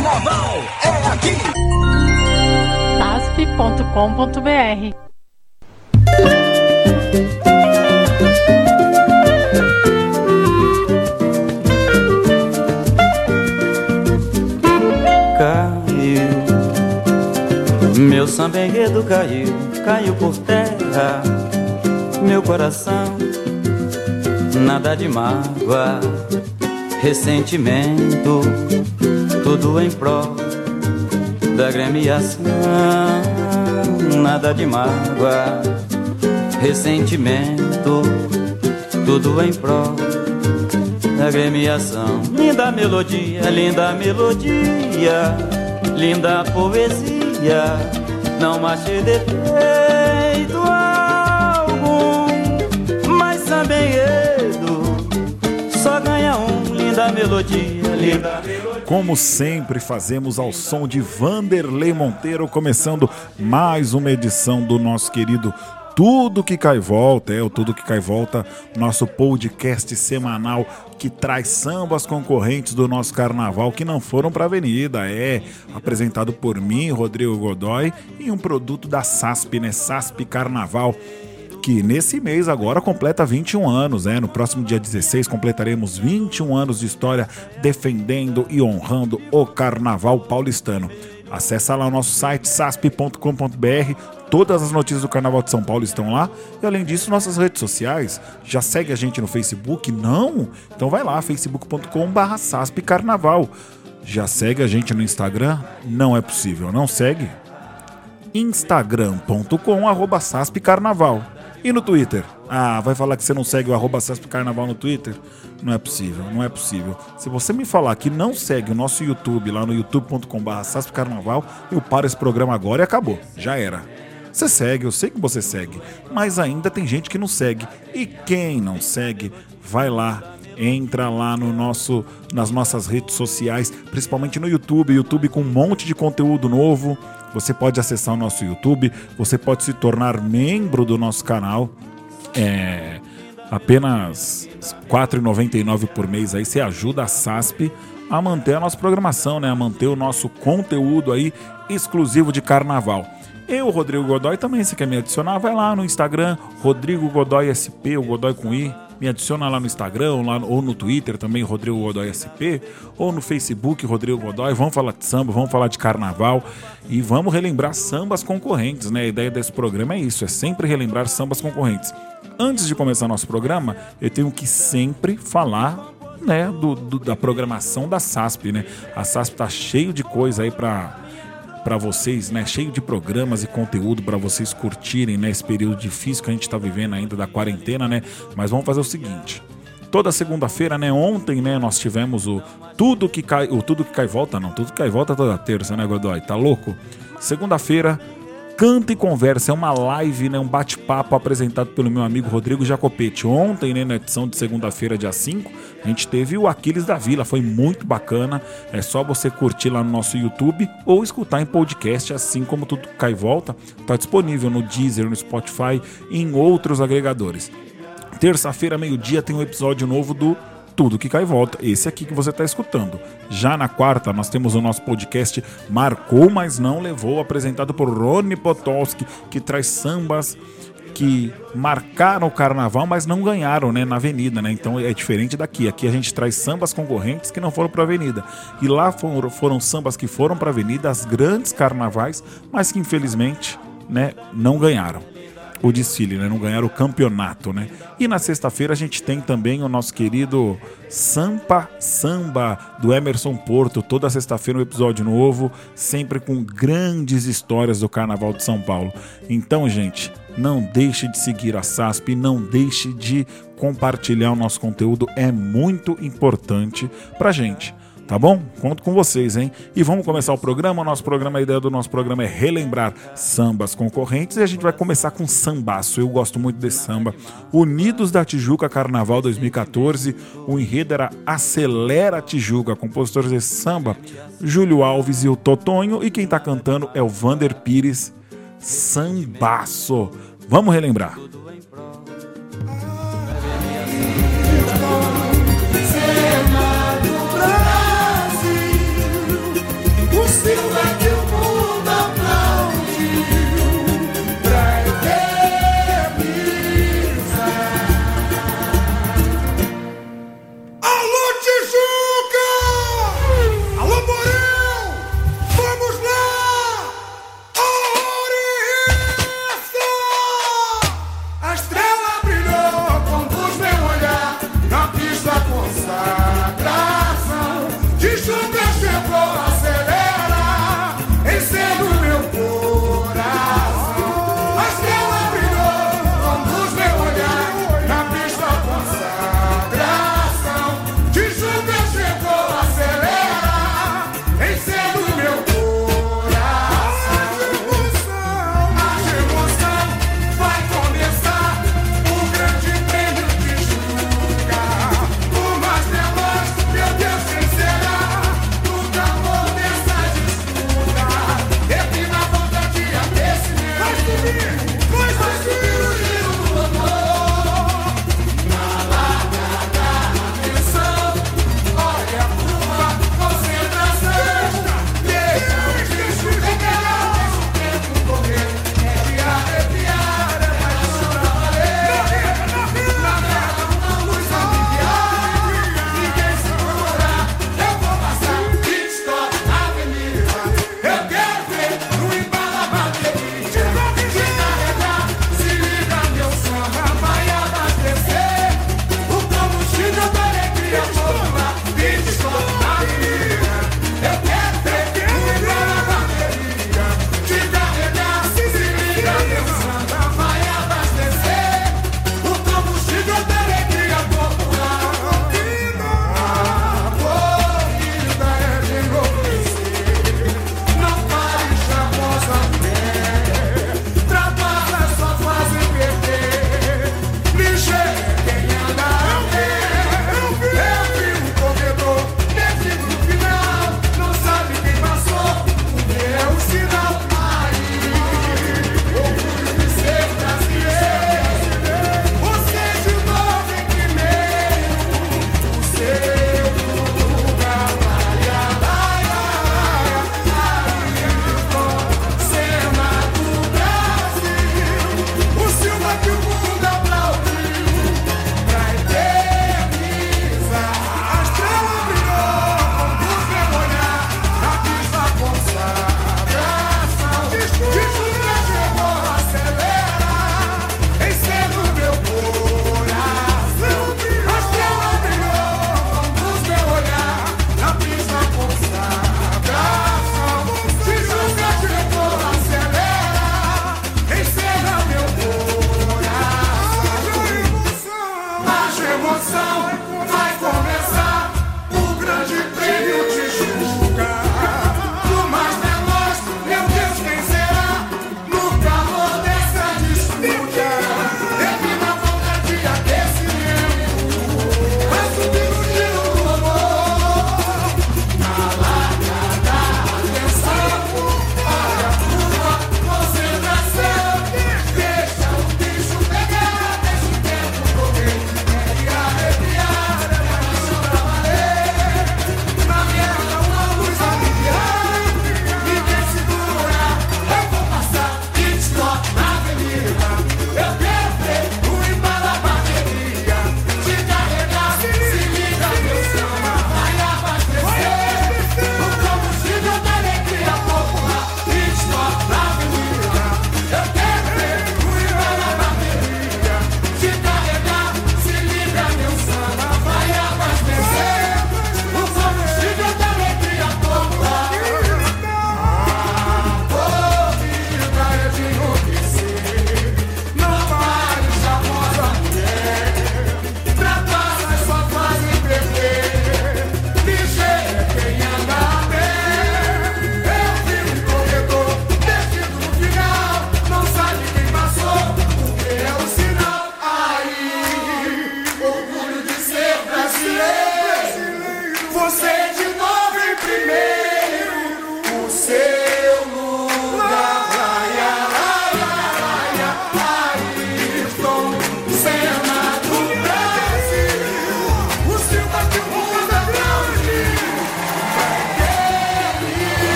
Carnaval é aqui. asp.com.br Caiu, meu samba enredo caiu, caiu por terra, meu coração, nada de mágoa, ressentimento, tudo em prol da gremiação, nada de mágoa, ressentimento, tudo em prol da gremiação. Linda melodia, linda melodia, linda poesia, não achei defeito algum, mas ganha um. Linda melodia, linda melodia. Como sempre, fazemos ao som de Vanderlei Monteiro, começando mais uma edição do nosso querido Tudo Que Cai Volta. É o Tudo Que Cai Volta, nosso podcast semanal que traz sambas concorrentes do nosso carnaval que não foram para a avenida. É apresentado por mim, Rodrigo Godoy, e um produto da SASP, né? SASP Carnaval que nesse mês agora completa 21 anos, né? No próximo dia 16 completaremos 21 anos de história defendendo e honrando o carnaval paulistano. Acesse lá o nosso site sasp.com.br, todas as notícias do Carnaval de São Paulo estão lá. E além disso, nossas redes sociais. Já segue a gente no Facebook? Não? Então vai lá, facebook.com.br saspcarnaval. Já segue a gente no Instagram? Não é possível, não segue? instagram.com arroba saspcarnaval. E no Twitter? Ah, vai falar que você não segue o arroba saspcarnaval no Twitter? Não é possível, não é possível. Se você me falar que não segue o nosso YouTube lá no youtube.com.br saspcarnaval, eu paro esse programa agora e acabou. Já era. Você segue, eu sei que você segue, mas ainda tem gente que não segue. E quem não segue, vai lá, entra lá no nosso, nas nossas redes sociais, principalmente no YouTube, YouTube com um monte de conteúdo novo. Você pode acessar o nosso YouTube, você pode se tornar membro do nosso canal. É apenas R$ 4,99 por mês aí você ajuda a SASP a manter a nossa programação, né? A manter o nosso conteúdo aí exclusivo de carnaval. Eu, Rodrigo Godoy, também, se quer me adicionar, vai lá no Instagram, Rodrigo Godoy SP, o Godoy com I. Me adiciona lá no Instagram lá, ou no Twitter também, Rodrigo Godoy SP, ou no Facebook, Rodrigo Godoy. Vamos falar de samba, vamos falar de carnaval e vamos relembrar sambas concorrentes, né? A ideia desse programa é isso, é sempre relembrar sambas concorrentes. Antes de começar nosso programa, eu tenho que sempre falar né, do, do, da programação da SASP, né? A SASP tá cheio de coisa aí para para vocês, né? Cheio de programas e conteúdo para vocês curtirem, né? Esse período difícil que a gente está vivendo ainda da quarentena, né? Mas vamos fazer o seguinte. Toda segunda-feira, né? Ontem, né? Nós tivemos o tudo que cai, o tudo que cai volta, não, tudo que cai volta toda terça, né, Godoy? Tá louco? Segunda-feira, Canta e Conversa é uma live, né, um bate-papo apresentado pelo meu amigo Rodrigo Jacopete. Ontem, né, na edição de segunda-feira, dia 5, a gente teve o Aquiles da Vila, foi muito bacana. É só você curtir lá no nosso YouTube ou escutar em podcast, assim como tudo cai e volta. Tá disponível no Deezer, no Spotify e em outros agregadores. Terça-feira, meio-dia, tem um episódio novo do tudo que cai e volta. Esse aqui que você está escutando. Já na quarta, nós temos o nosso podcast Marcou, mas não levou, apresentado por Rony Potolski, que traz sambas que marcaram o carnaval, mas não ganharam né, na avenida, né? Então é diferente daqui. Aqui a gente traz sambas concorrentes que não foram para a avenida. E lá foram, foram sambas que foram para a avenida, as grandes carnavais, mas que infelizmente né, não ganharam o desfile, né? Não ganharam o campeonato, né? E na sexta-feira a gente tem também o nosso querido Sampa Samba do Emerson Porto. Toda sexta-feira um episódio novo, sempre com grandes histórias do Carnaval de São Paulo. Então, gente, não deixe de seguir a SASP, não deixe de compartilhar o nosso conteúdo, é muito importante pra gente tá bom? Conto com vocês, hein? E vamos começar o programa. O nosso programa, a ideia do nosso programa é relembrar sambas concorrentes e a gente vai começar com sambaço. Eu gosto muito desse samba. Unidos da Tijuca Carnaval 2014. O enredo era Acelera Tijuca. Compositores desse samba, Júlio Alves e o Totonho. E quem tá cantando é o Vander Pires. Sambaço. Vamos relembrar. Tijuca!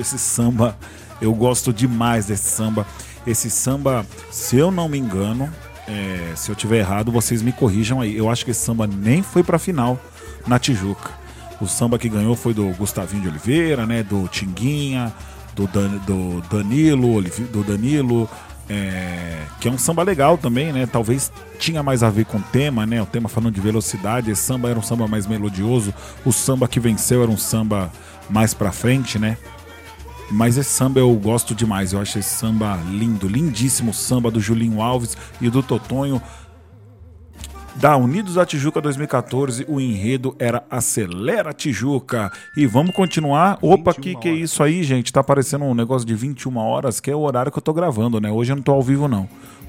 Esse samba. Eu gosto demais desse samba. Esse samba, se eu não me engano, É, se eu tiver errado, vocês me corrijam aí. Eu acho que esse samba nem foi pra final na Tijuca. O samba que ganhou foi do Gustavinho de Oliveira, né? Do Tinguinha, do, Dan- do Danilo, do Danilo, é, que é um samba legal também, né? Talvez tinha mais a ver com o tema, né? O tema falando de velocidade. Esse samba era um samba mais melodioso. O samba que venceu era um samba mais pra frente, né? Mas esse samba eu gosto demais. Eu acho esse samba lindo, lindíssimo samba do Julinho Alves e do Totonho. Da Unidos da Tijuca 2014, o enredo era Acelera Tijuca. E vamos continuar. Opa, que que é isso aí, gente? Tá aparecendo um negócio de 21 horas, que é o horário que eu tô gravando, né? Hoje eu não tô ao vivo, não.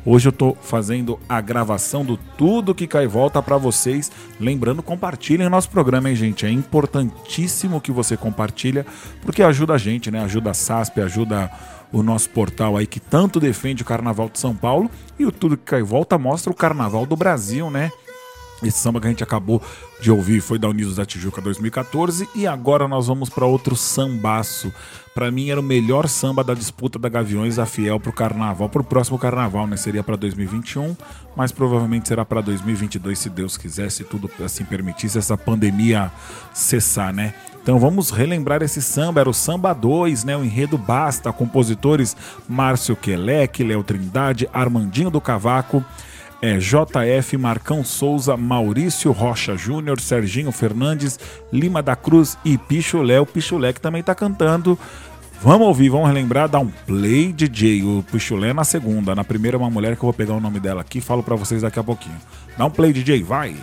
Hoje eu tô fazendo a gravação do Tudo Que Cai Volta pra vocês. Lembrando, compartilhem nosso programa, hein, gente? É importantíssimo que você compartilha, porque ajuda a gente, né? Ajuda a SASP, ajuda o nosso portal aí que tanto defende o Carnaval de São Paulo. E o Tudo Que Cai Volta mostra o Carnaval do Brasil, né? Esse samba que a gente acabou de ouvir foi da Unidos da Tijuca 2014 e agora nós vamos para outro sambaço. Para mim era o melhor samba da disputa da Gaviões da Fiel pro carnaval, pro próximo carnaval, né? Seria para 2021, mas provavelmente será para 2022 se Deus quiser, se tudo assim permitisse essa pandemia cessar, né? Então vamos relembrar esse samba, era o Samba 2, né? O enredo Basta, compositores Márcio Quelec, Léo Trindade, Armandinho do Cavaco, é JF, Marcão Souza, Maurício Rocha Júnior, Serginho Fernandes, Lima da Cruz e Pichulé. O Pichulé que também tá cantando. Vamos ouvir, vamos relembrar, dar um play DJ. O Pichulé na segunda. Na primeira, uma mulher que eu vou pegar o nome dela aqui falo pra vocês daqui a pouquinho. Dá um play DJ, vai!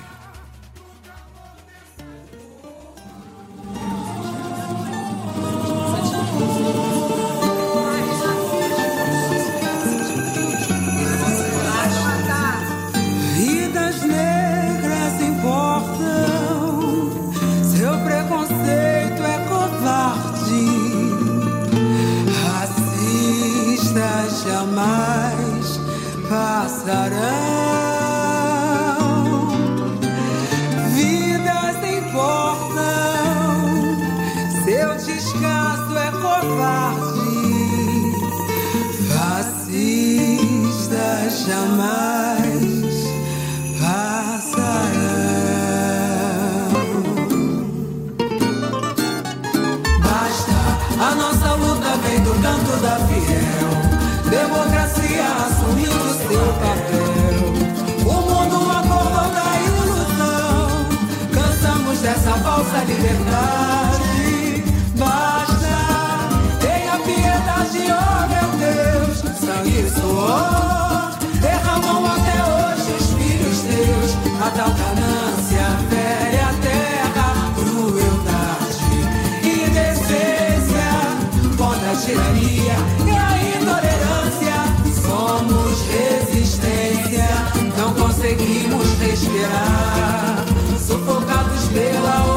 Passarão. Vidas importam, seu descaso é covarde. Fascistas jamais contra a tirania e a intolerância. Somos resistência, não conseguimos respirar, sufocados pela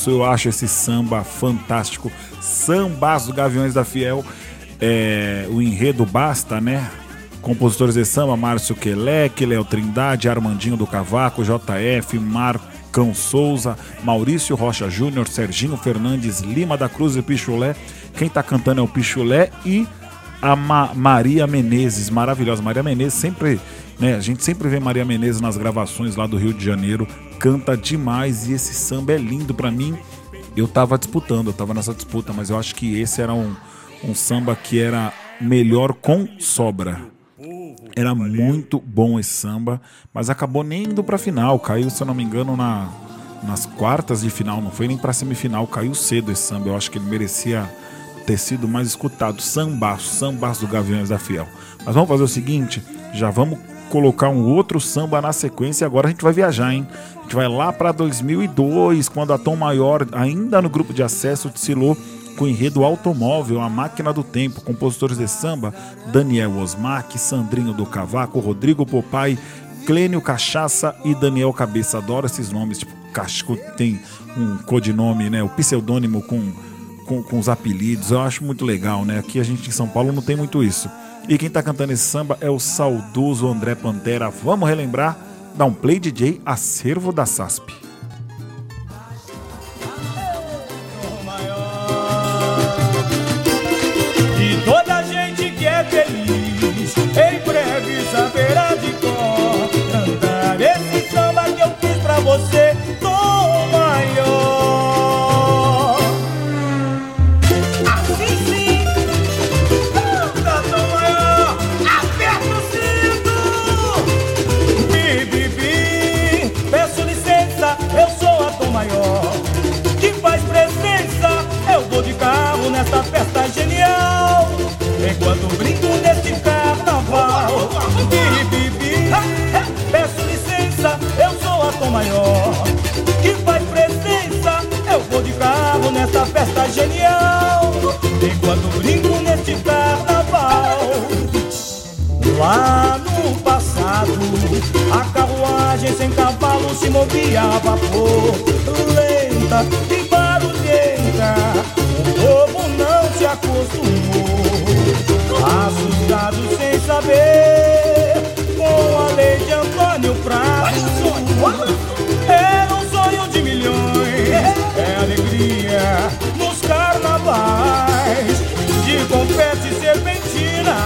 sambaço, eu acho esse samba fantástico. Sambaço do Gaviões da Fiel. É, o enredo basta, né? Compositores de samba, Márcio Queleque, Léo Trindade, Armandinho do Cavaco, JF, Marcão Souza, Maurício Rocha Júnior, Serginho Fernandes, Lima da Cruz e Pichulé. Quem tá cantando é o Pichulé e a Ma- Maria Menezes, maravilhosa. Maria Menezes sempre, né? A gente sempre vê Maria Menezes nas gravações lá do Rio de Janeiro, canta demais e esse samba é lindo pra mim. Eu tava disputando, eu tava nessa disputa, mas eu acho que esse era um, um samba que era melhor com sobra. Era muito bom esse samba, mas acabou nem indo pra final. Caiu, se eu não me engano, na, nas quartas de final, não foi nem pra semifinal. Caiu cedo esse samba. Eu acho que ele merecia ter sido mais escutado. Sambaço, sambaço do Gaviões da Fiel. Mas vamos fazer o seguinte: já vamos colocar um outro samba na sequência. Agora a gente vai viajar, hein? A gente vai lá pra 2002, quando a Tom Maior, ainda no grupo de acesso, desfilou com o enredo Automóvel, A Máquina do Tempo, compositores de samba, Daniel Osmac, Sandrinho do Cavaco, Rodrigo Popai, Clênio Cachaça e Daniel Cabeça. Adoro esses nomes, tipo, Casco tem um codinome, né? O pseudônimo com, com, com os apelidos. Eu acho muito legal, né? Aqui a gente em São Paulo não tem muito isso. E quem tá cantando esse samba é o saudoso André Pantera. Vamos relembrar? Dá um play DJ Acervo da SASP. E toda gente que é feliz em breve saberá de cor cantar esse samba que eu fiz pra você, genial. Enquanto brinco nesse carnaval. Lá no passado, a carruagem sem cavalo se movia a vapor, lenta e barulhenta. O povo não se acostumou, assustado sem saber, com a lei de Antônio Prado. Serpentina,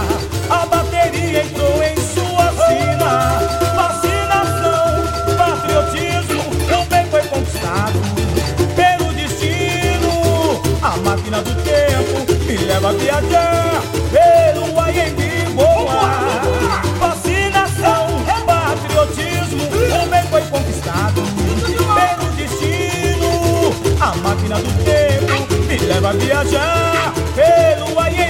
a bateria entrou em sua sina. Vacinação, patriotismo, bem foi conquistado pelo destino. A máquina do tempo me leva a viajar pelo Aiembi. Vacinação, patriotismo, bem foi conquistado pelo destino. A máquina do tempo me leva a viajar pelo Aiembi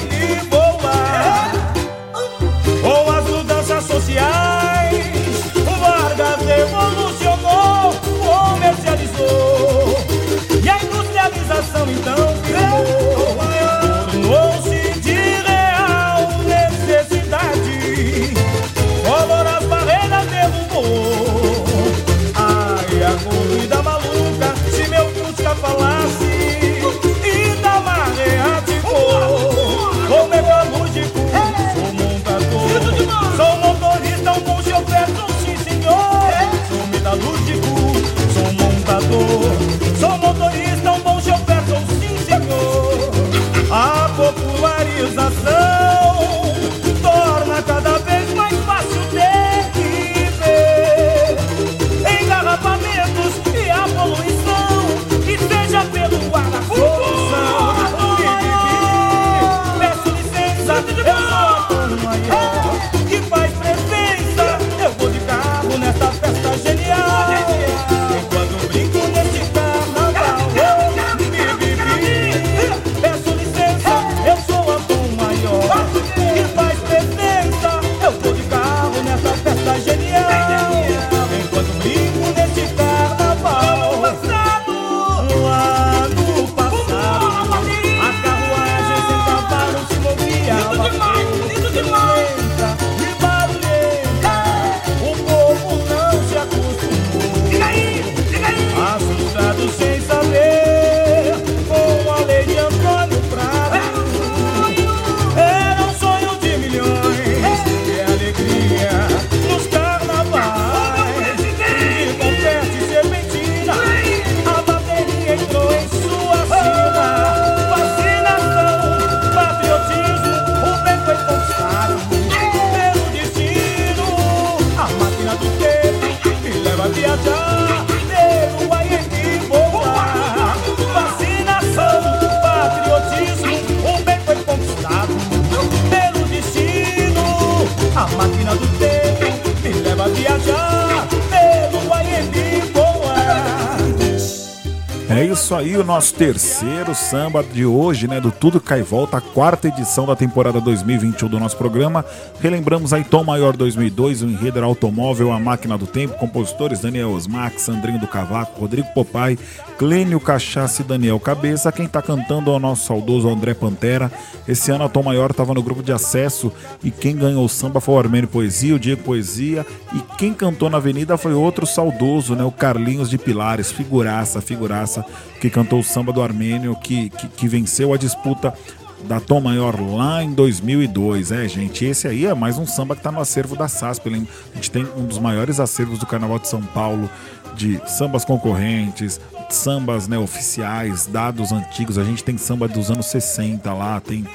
nosso terceiro samba de hoje, né? Do Tudo Cai Volta, a quarta edição da temporada 2021 do nosso programa. Relembramos aí Tom Maior 2002, o enredo Automóvel, A Máquina do Tempo, compositores Daniel Osmax, Sandrinho do Cavaco, Rodrigo Popai, Clênio Cachaça e Daniel Cabeça. Quem tá cantando é o nosso saudoso André Pantera. Esse ano a Tom Maior tava no grupo de acesso e quem ganhou o samba foi o Armênio Poesia, o Diego Poesia. E quem cantou na avenida foi outro saudoso, né? O Carlinhos de Pilares, figuraça, figuraça, que cantou o samba do Armênio, que, que, que venceu a disputa da Tom Maior lá em 2002. É, gente, esse aí é mais um samba que tá no acervo da SASP. A gente tem um dos maiores acervos do Carnaval de São Paulo, de sambas concorrentes, sambas né, oficiais, dados antigos. A gente tem samba dos anos 60 lá, tem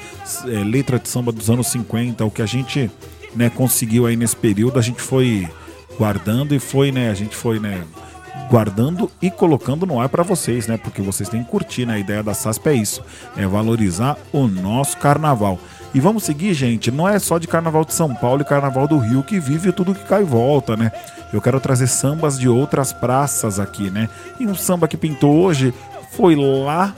é, letra de samba dos anos 50. O que a gente né, conseguiu aí nesse período, a gente foi guardando e foi, né, a gente foi, né, guardando e colocando no ar para vocês, né? Porque vocês têm que curtir, né? A ideia da SASP é isso, é valorizar o nosso carnaval. E vamos seguir, gente, não é só de Carnaval de São Paulo e Carnaval do Rio que vive tudo que cai e volta, né? Eu quero trazer sambas de outras praças aqui, né? E um samba que pintou hoje foi lá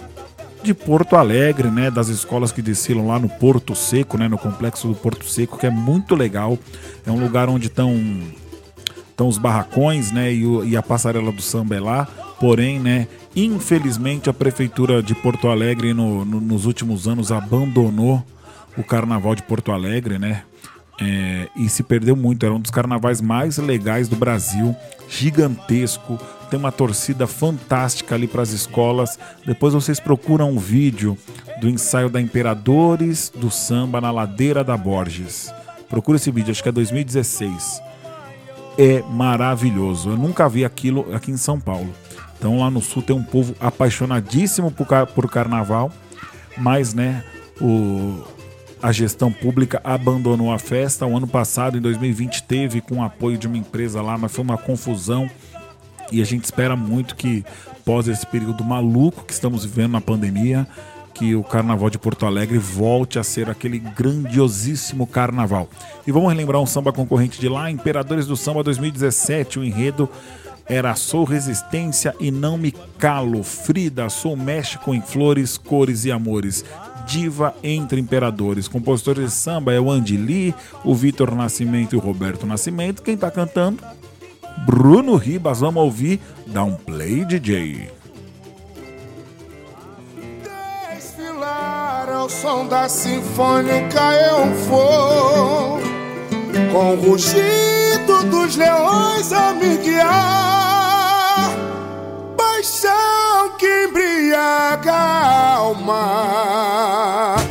de Porto Alegre, né, das escolas que descilam lá no Porto Seco, né, no complexo do Porto Seco, que é muito legal. É um lugar onde estão estão os barracões, né, e, o- e a passarela do samba é lá. Porém, né, infelizmente a prefeitura de Porto Alegre no- no- nos últimos anos abandonou o Carnaval de Porto Alegre, né? É, e se perdeu muito. Era um dos carnavais mais legais do Brasil, gigantesco. Tem uma torcida fantástica ali para as escolas. Depois vocês procuram um vídeo do ensaio da Imperadores do Samba na Ladeira da Borges. Procura esse vídeo, acho que é 2016 é maravilhoso. Eu nunca vi aquilo aqui em São Paulo. Então lá no sul tem um povo apaixonadíssimo por, car- por carnaval, mas né, o, a gestão pública abandonou a festa. O ano passado, em 2020, teve com o apoio de uma empresa lá, mas foi uma confusão. E a gente espera muito que, após esse período maluco que estamos vivendo na pandemia, que o Carnaval de Porto Alegre volte a ser aquele grandiosíssimo carnaval. E vamos relembrar um samba concorrente de lá, Imperadores do Samba 2017, o enredo era Sou Resistência e Não Me Calo, Frida, Sou México em Flores, Cores e Amores. Diva entre imperadores. Compositores de samba é o Andy Lee, o Vitor Nascimento e o Roberto Nascimento. Quem tá cantando? Bruno Ribas, vamos ouvir. Dá um play, DJ. Ao som da sinfônica eu vou. Com o rugido dos leões a me guiar. Paixão que embriaga a alma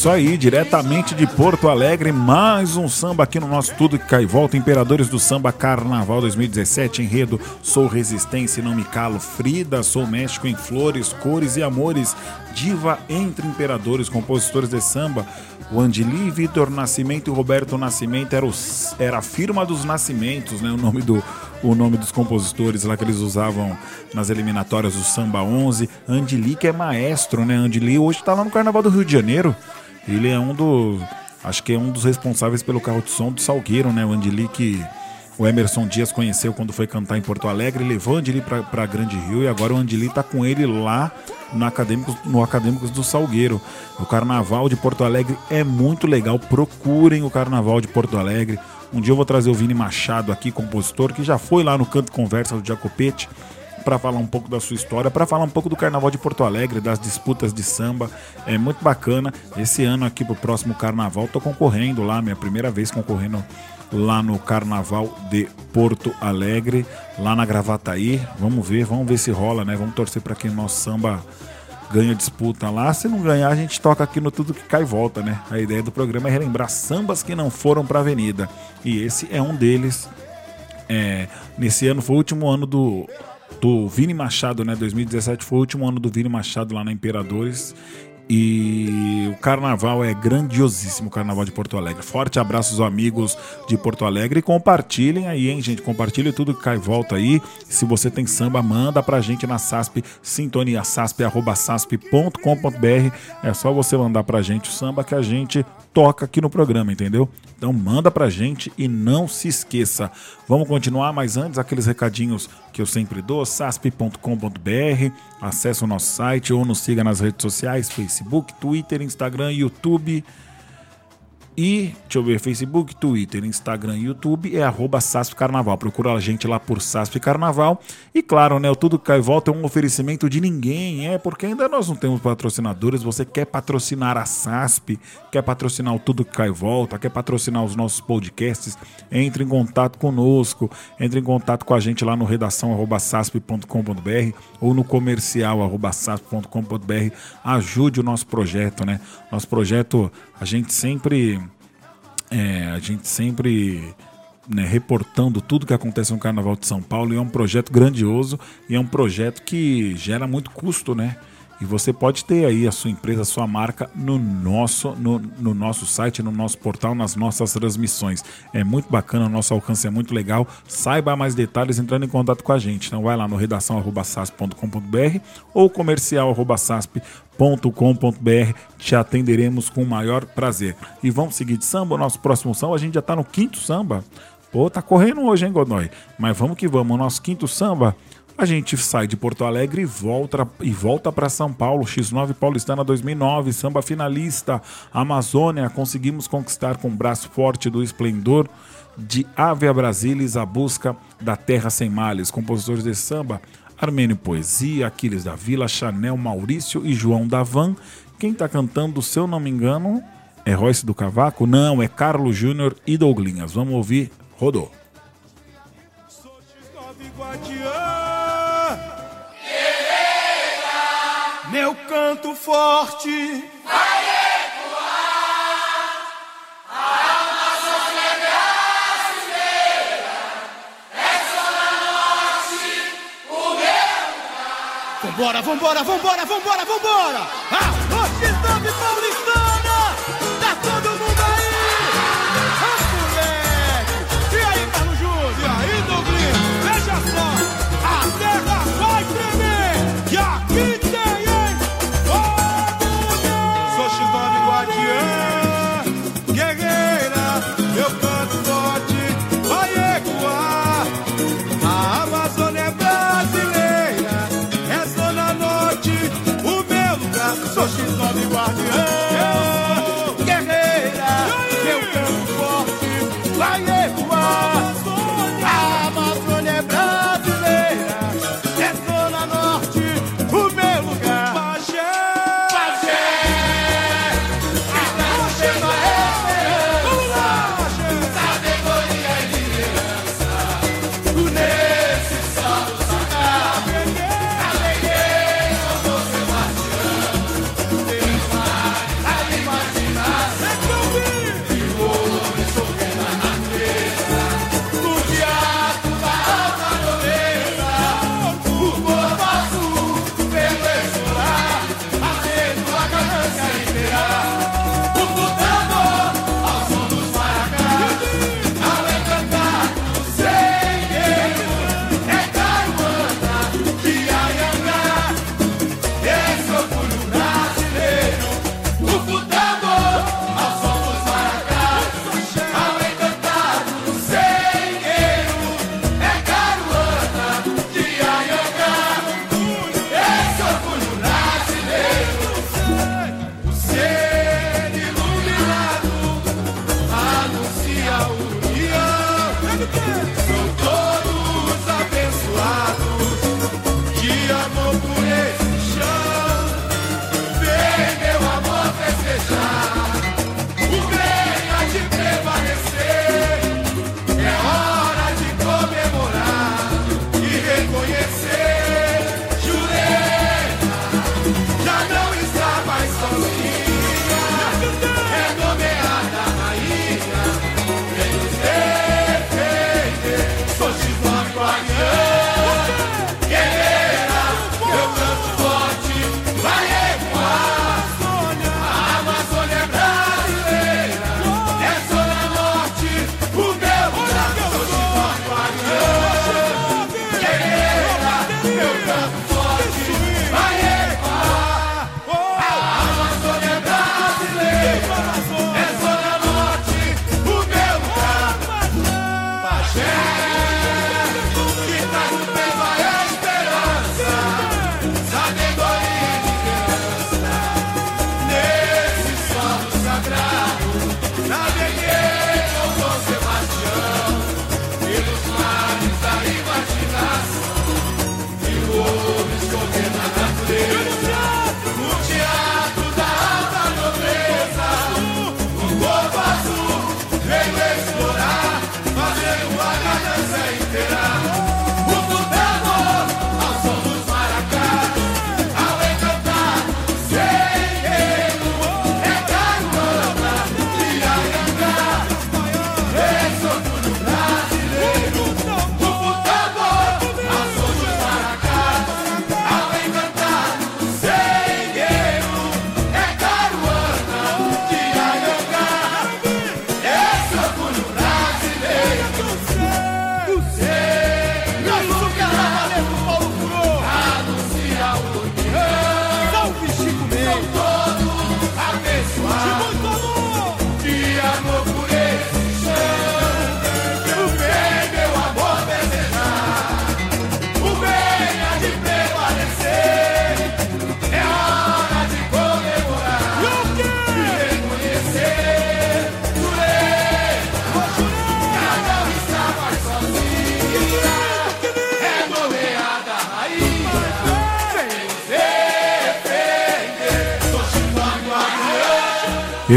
isso aí, diretamente de Porto Alegre, mais um samba aqui no nosso Tudo que Cai Volta, Imperadores do Samba Carnaval 2017, enredo Sou Resistência e Não Me Calo, Frida, Sou México em Flores, Cores e Amores, Diva entre Imperadores, compositores de samba, o Andili, Vitor Nascimento e Roberto Nascimento, era, os, era a firma dos Nascimentos, né, o nome do, o nome dos compositores lá que eles usavam nas eliminatórias do Samba 11. Andili, que é maestro, né? Andili hoje tá lá no Carnaval do Rio de Janeiro. Ele é um dos. Acho que é um dos responsáveis pelo carro de som do Salgueiro, né? O Andili que o Emerson Dias conheceu quando foi cantar em Porto Alegre, levou o Andili pra Grande Rio e agora o Andili tá com ele lá no Acadêmicos, no Acadêmicos do Salgueiro. O Carnaval de Porto Alegre é muito legal. Procurem o Carnaval de Porto Alegre. Um dia eu vou trazer o Vini Machado aqui, compositor, que já foi lá no Canto Conversa do Jacopete para falar um pouco da sua história, para falar um pouco do Carnaval de Porto Alegre, das disputas de samba. É muito bacana. Esse ano aqui pro próximo Carnaval tô concorrendo lá, minha primeira vez concorrendo lá no Carnaval de Porto Alegre, lá na Gravataí. Vamos ver, vamos ver se rola, né? Vamos torcer para que o nosso samba ganha disputa lá. Se não ganhar, a gente toca aqui no Tudo que Cai e Volta, né? A ideia do programa é relembrar sambas que não foram pra avenida. E esse é um deles. É, nesse ano foi o último ano do, do Vini Machado, né? 2017 foi o último ano do Vini Machado lá na Imperadores. E o carnaval é grandiosíssimo, o carnaval de Porto Alegre. Forte abraço aos amigos de Porto Alegre e compartilhem aí, hein, gente? Compartilhe tudo que cai volta aí. Se você tem samba, manda pra gente na SASP, sintonia sasp.sasp.com.br. É só você mandar pra gente o samba que a gente toca aqui no programa, entendeu? Então manda pra gente e não se esqueça. Vamos continuar, mas antes aqueles recadinhos que eu sempre dou, sasp.com.br, acesse o nosso site ou nos siga nas redes sociais, Facebook, Twitter, Instagram, YouTube. E, deixa eu ver, Facebook, Twitter, Instagram e YouTube é arroba SASP Carnaval. Procura a gente lá por SASP Carnaval. E claro, né, o Tudo Cai Volta é um oferecimento de ninguém, é, porque ainda nós não temos patrocinadores. Você quer patrocinar a SASP, quer patrocinar o Tudo Que Cai Volta, quer patrocinar os nossos podcasts, entre em contato conosco, entre em contato com a gente lá no redação arroba ou no comercial arroba sasp.com.br. Ajude o nosso projeto, né? Nosso projeto, a gente sempre é, a gente sempre né, reportando tudo que acontece no Carnaval de São Paulo e é um projeto grandioso e é um projeto que gera muito custo, né? E você pode ter aí a sua empresa, a sua marca no nosso, no, no nosso site, no nosso portal, nas nossas transmissões. É muito bacana, o nosso alcance é muito legal. Saiba mais detalhes entrando em contato com a gente. Então vai lá no redação@sasp.com.br ou comercial@sasp.com.br. Te atenderemos com o maior prazer. E vamos seguir de samba, o nosso próximo samba, a gente já tá no quinto samba. Pô, tá correndo hoje, hein, Godoy? Mas vamos que vamos, o nosso quinto samba a gente sai de Porto Alegre e volta, e volta para São Paulo. X9 Paulistana 2009, samba finalista. Amazônia, conseguimos conquistar com o braço forte do esplendor de Ave Brasilis a busca da terra sem males. Compositores de samba, Armênio Poesia, Aquiles da Vila, Chanel Maurício e João Davan. Quem tá cantando, se eu não me engano, é Royce do Cavaco? Não, é Carlos Júnior e Douglinhas. Vamos ouvir, rodou. Sou X9 Guardiã. Meu canto forte. Vambora, vambora, vambora, vambora, vambora! Ah, o X9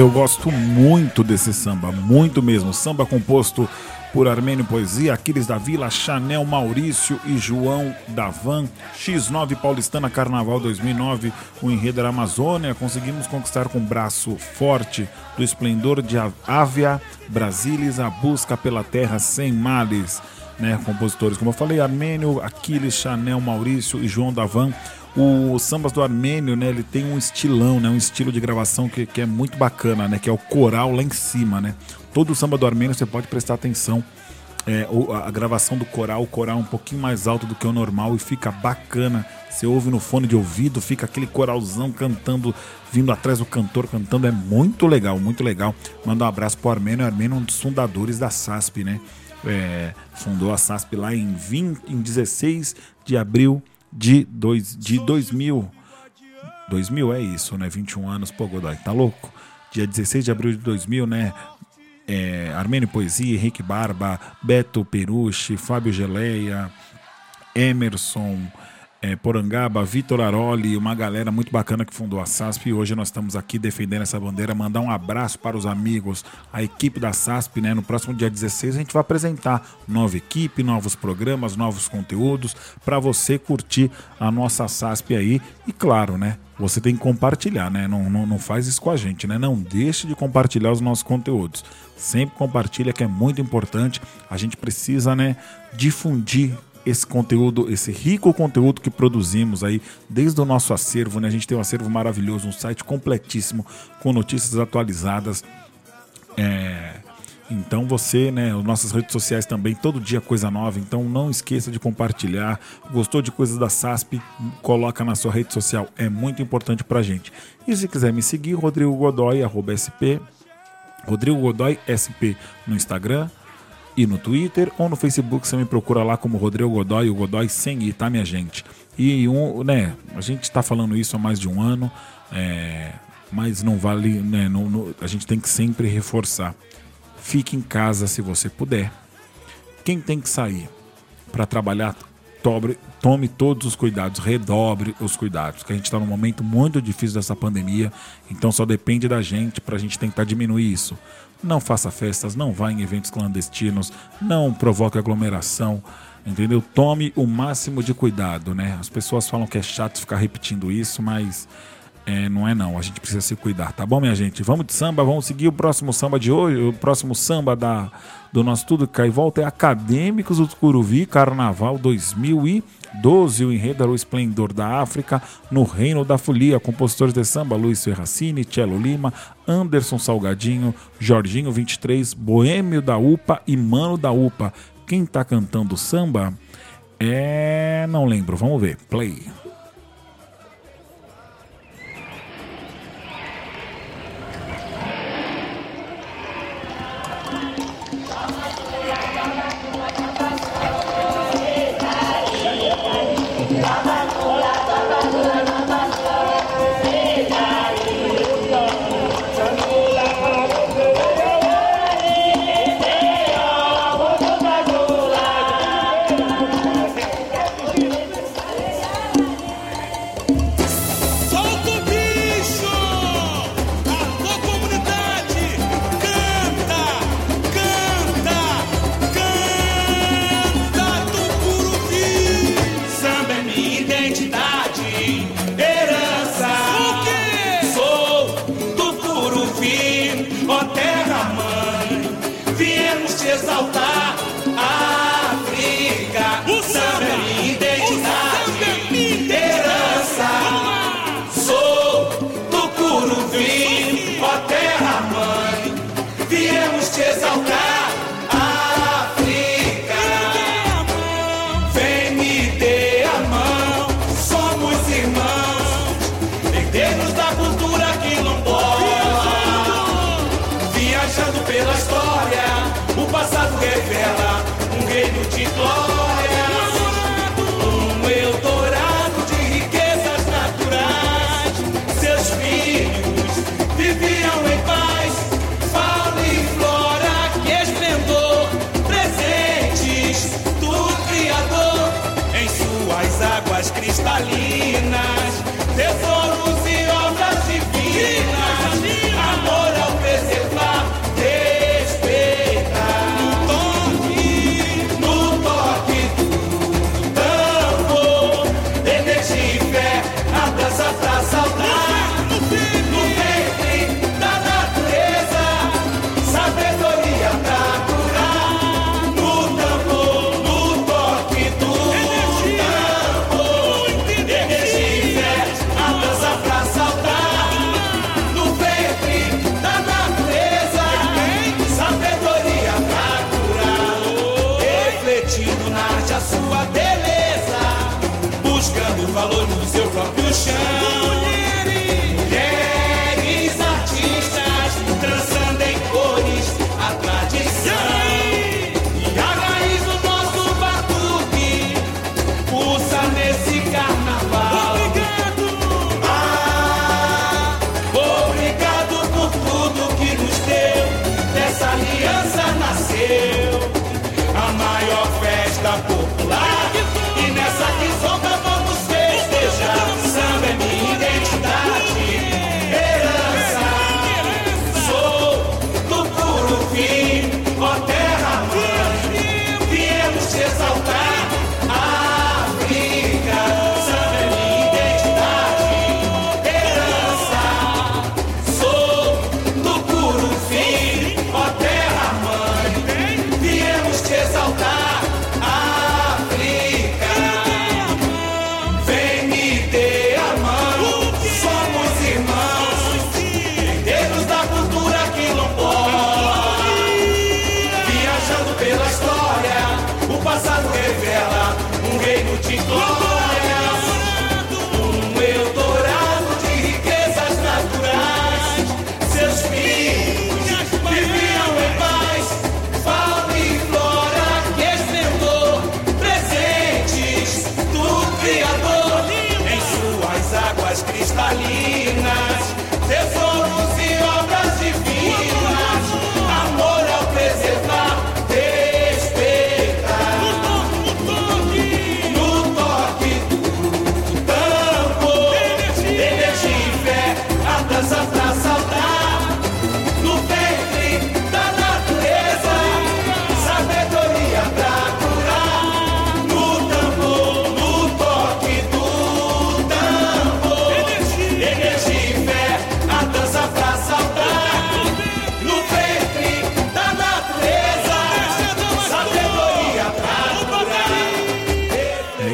Eu gosto muito desse samba, muito mesmo. Samba composto por Armênio Poesia, Aquiles da Vila, Chanel Maurício e João Davan. X9 Paulistana Carnaval 2009, o enredo era Amazônia. Conseguimos conquistar com braço forte do esplendor de Ávia Brasilis, a busca pela terra sem males. Né, compositores, como eu falei, Armênio, Aquiles, Chanel, Maurício e João Davan. O Sambas do Armênio, né, ele tem um estilão, né, um estilo de gravação que, que é muito bacana, né, que é o coral lá em cima, né. Todo o samba do Armênio você pode prestar atenção. É, a gravação do coral, o coral é um pouquinho mais alto do que o normal e fica bacana. Você ouve no fone de ouvido, fica aquele coralzão cantando, vindo atrás do cantor cantando. É muito legal, muito legal. Manda um abraço pro Armênio. O Armênio é um dos fundadores da SASP, né? É, fundou a SASP lá em, 20, em 16 de abril de, dois, de 2000. 2000 é isso, né? 21 anos, pô, Godoy, tá louco? Dia 16 de abril de 2000, né? É, Armênio Poesia, Henrique Barba, Beto Perucci, Fábio Geleia, Emerson, é, Porangaba, Vitor Aroli, uma galera muito bacana que fundou a SASP. E hoje nós estamos aqui defendendo essa bandeira. Mandar um abraço para os amigos, a equipe da SASP. Né? No próximo dia 16 a gente vai apresentar nova equipe, novos programas, novos conteúdos para você curtir a nossa SASP aí. E claro, né? Você tem que compartilhar, né? Não, não, não faz isso com a gente, né? Não deixe de compartilhar os nossos conteúdos. Sempre compartilha, que é muito importante. A gente precisa, né, difundir esse conteúdo, esse rico conteúdo que produzimos aí desde o nosso acervo, né? A gente tem um acervo maravilhoso, um site completíssimo com notícias atualizadas. É, então você, né, as nossas redes sociais também, todo dia coisa nova, então não esqueça de compartilhar. Gostou de coisas da SASP? Coloca na sua rede social, é muito importante pra gente. E se quiser me seguir, Rodrigo Godoy, arroba SP, Rodrigo Godoy SP no Instagram e no Twitter ou no Facebook, você me procura lá como Rodrigo Godoy, o Godoy sem i, tá, minha gente? E um, né, a gente tá falando isso há mais de um ano, é, mas não vale, né, não- não- a gente tem que sempre reforçar. Fique em casa se você puder. Quem tem que sair para trabalhar, tobre- tome todos os cuidados, redobre os cuidados, que a gente está num momento muito difícil dessa pandemia, então só depende da gente para a gente tentar diminuir isso. Não faça festas, não vá em eventos clandestinos, não provoque aglomeração, entendeu? Tome o máximo de cuidado, né? As pessoas falam que é chato ficar repetindo isso, mas é, não é não, a gente precisa se cuidar, tá bom, minha gente? Vamos de samba, vamos seguir o próximo samba de hoje, o próximo samba da, do nosso Tudo Cai e Volta é Acadêmicos do Curuvi, Carnaval 2012, o enredo era o esplendor da África no Reino da Folia, compositores de samba, Luiz Ferracini, Tchelo Lima, Anderson Salgadinho, Jorginho 23, Boêmio da UPA e Mano da UPA. Quem tá cantando samba é... não lembro, vamos ver, play.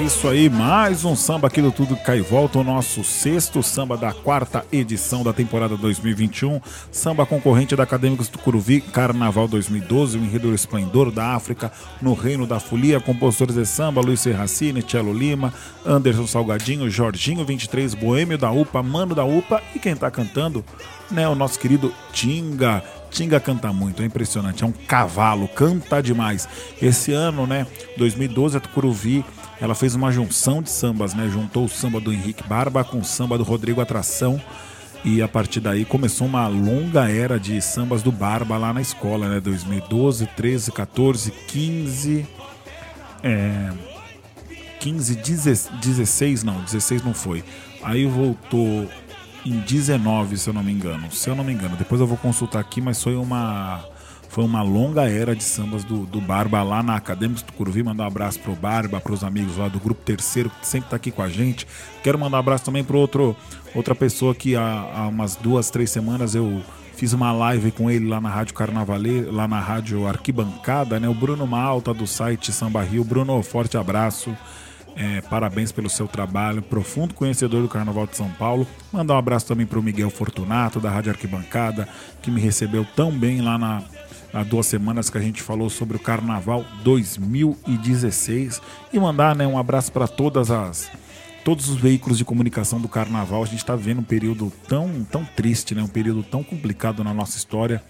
Isso aí, mais um samba aqui do Tudo Cai Volta, o nosso sexto samba da quarta edição da temporada 2021. Samba concorrente da Acadêmicos do Curuvi, Carnaval 2012, o enredo Esplendor da África, no Reino da Folia, compositores de samba, Luiz Serracini, Tchelo Lima, Anderson Salgadinho, Jorginho 23, Boêmio da UPA, Mano da UPA e quem tá cantando, né, o nosso querido Tinga. Tinga canta muito, é impressionante, é um cavalo, canta demais. Esse ano, né, 2012, a Tucuruvi, ela fez uma junção de sambas, né, juntou o samba do Henrique Barba com o samba do Rodrigo Atração e a partir daí começou uma longa era de sambas do Barba lá na escola, né, 2012, 13, 14, 15, é, 15, 16, não, 16 não foi. Aí voltou em 19, se eu não me engano. Se eu não me engano, depois eu vou consultar aqui, mas foi uma foi uma longa era de sambas do, do Barba lá na Acadêmicos do Curuvi. Mandar um abraço pro Barba, pros amigos lá do grupo terceiro, que sempre tá aqui com a gente. Quero mandar um abraço também pro outro, outra pessoa que há, há umas duas, três semanas eu fiz uma live com ele lá na Rádio Carnavalê, lá na Rádio Arquibancada, né? O Bruno Malta do site Samba Rio. Bruno, forte abraço. É, parabéns pelo seu trabalho, profundo conhecedor do Carnaval de São Paulo. Mandar um abraço também para o Miguel Fortunato, da Rádio Arquibancada, que me recebeu tão bem lá na, há duas semanas que a gente falou sobre o Carnaval 2016. E mandar né, um abraço para todas as todos os veículos de comunicação do Carnaval. A gente está vivendo um período tão, tão triste, né, um período tão complicado na nossa história.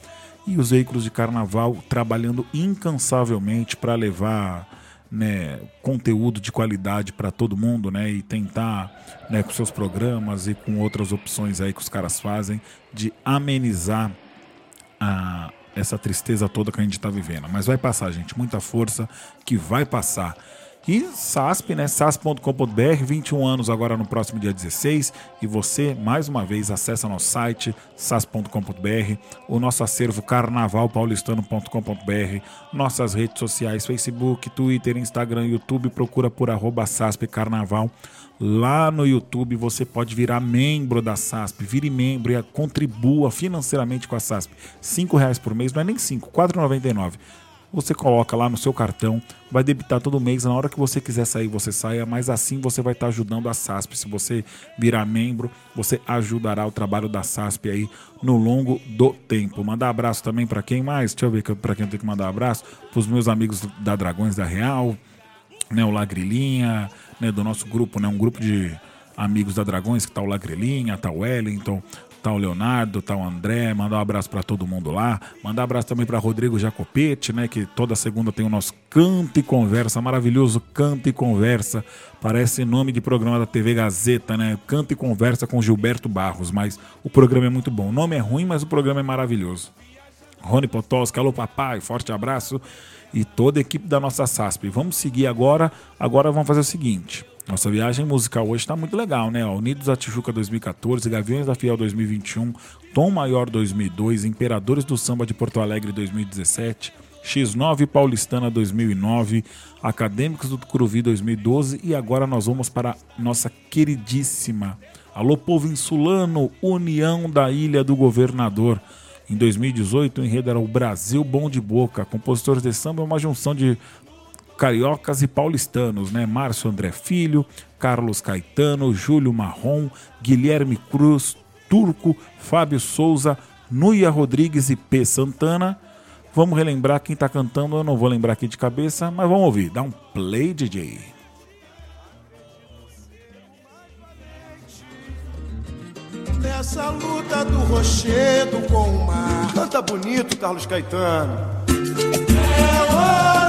E os veículos de Carnaval trabalhando incansavelmente para levar né, conteúdo de qualidade para todo mundo, né, e tentar, né, com seus programas e com outras opções aí que os caras fazem, de amenizar a, essa tristeza toda que a gente está vivendo. Mas vai passar, gente, muita força que vai passar. E SASP, né? SAS.com.br, 21 anos agora no próximo dia 16. E você, mais uma vez, acessa nosso site, sas.com.br, o nosso acervo carnavalpaulistano.com.br, nossas redes sociais, Facebook, Twitter, Instagram, YouTube, procura por arroba SASP Carnaval. Lá no YouTube você pode virar membro da SASP, vire membro e contribua financeiramente com a SASP. R$ reais por mês, não é nem 5, R$ 4,99 você coloca lá no seu cartão, vai debitar todo mês, na hora que você quiser sair, você saia, mas assim você vai estar ajudando a SASP. Se você virar membro, você ajudará o trabalho da SASP aí no longo do tempo. Mandar abraço também para quem mais? Deixa eu ver para quem eu tenho que mandar abraço. Para os meus amigos da Dragões da Real, né, o Lagrilinha, né, do nosso grupo, né, um grupo de amigos da Dragões, que tá o Lagrelinha, tá o Wellington, tá o Leonardo, tá o André, mandar um abraço para todo mundo lá, mandar um abraço também para Rodrigo Jacopete, né, que toda segunda tem o nosso Canto e Conversa, maravilhoso Canto e Conversa, parece nome de programa da TV Gazeta, né, Canto e Conversa com Gilberto Barros, mas o programa é muito bom, o nome é ruim, mas o programa é maravilhoso. Rony Potosca, alô papai, forte abraço e toda a equipe da nossa SASP. Vamos seguir agora, agora vamos fazer o seguinte, nossa viagem musical hoje está muito legal, né? Unidos da Tijuca 2014, Gaviões da Fiel 2021, Tom Maior 2002, Imperadores do Samba de Porto Alegre 2017, X9 Paulistana 2009, Acadêmicos do Curuvi 2012 e agora nós vamos para nossa queridíssima Alô Povo Insulano, União da Ilha do Governador. Em 2018, o enredo era o Brasil Bom de Boca. Compositores de samba é uma junção de cariocas e paulistanos, né? Márcio André Filho, Carlos Caetano, Júlio Marrom, Guilherme Cruz, Turco, Fábio Souza, Nuia Rodrigues e P. Santana. Vamos relembrar quem tá cantando, eu não vou lembrar aqui de cabeça, mas vamos ouvir. Dá um play, DJ. Nessa luta do rochedo com o mar. Canta bonito, Carlos Caetano. É hoje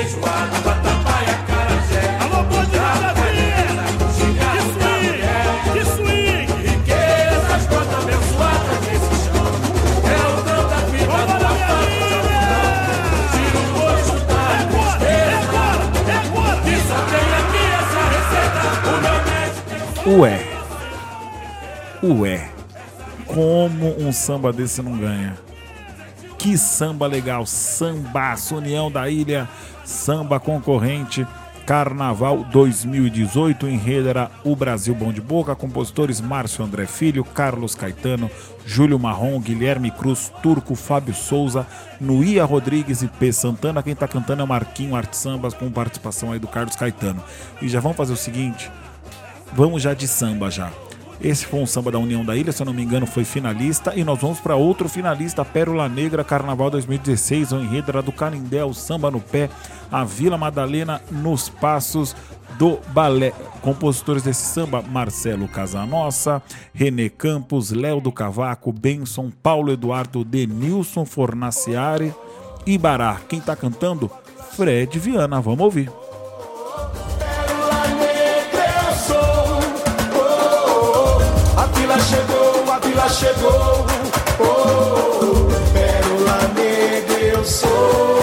feijoada, vatapá e acarajé. Alô, bom de Maravilha! Cigano da tá mulher. Que swing! Riquezas, quanto abençoada nesse chão. É o tanto da vida do afastado. Tira o gosto da tá é tristeza. É agora! É só tem aqui essa receita. O meu médico... Ué. Ué. Como um samba desse não ganha? Que samba legal! Samba, União da Ilha, samba concorrente. Carnaval 2018, em enredará O Brasil Bom de Boca, compositores Márcio André Filho, Carlos Caetano, Júlio Marrom, Guilherme Cruz, Turco, Fábio Souza, Nuia Rodrigues e P. Santana. Quem está cantando é o Marquinho Arte Sambas, com participação aí do Carlos Caetano. E já vamos fazer o seguinte, vamos já de samba já. Esse foi um samba da União da Ilha, se eu não me engano, foi finalista. E nós vamos para outro finalista, Pérola Negra, Carnaval 2016, o Enredra do Canindé, o Samba no Pé, a Vila Madalena nos Passos do Balé. Compositores desse samba: Marcelo Casanossa, René Campos, Léo do Cavaco, Benson, Paulo Eduardo, Denilson Fornaciari e Bará. Quem está cantando? Fred Viana. Vamos ouvir. chegou, a vila chegou. Oh, oh, oh. Pérola negra eu sou.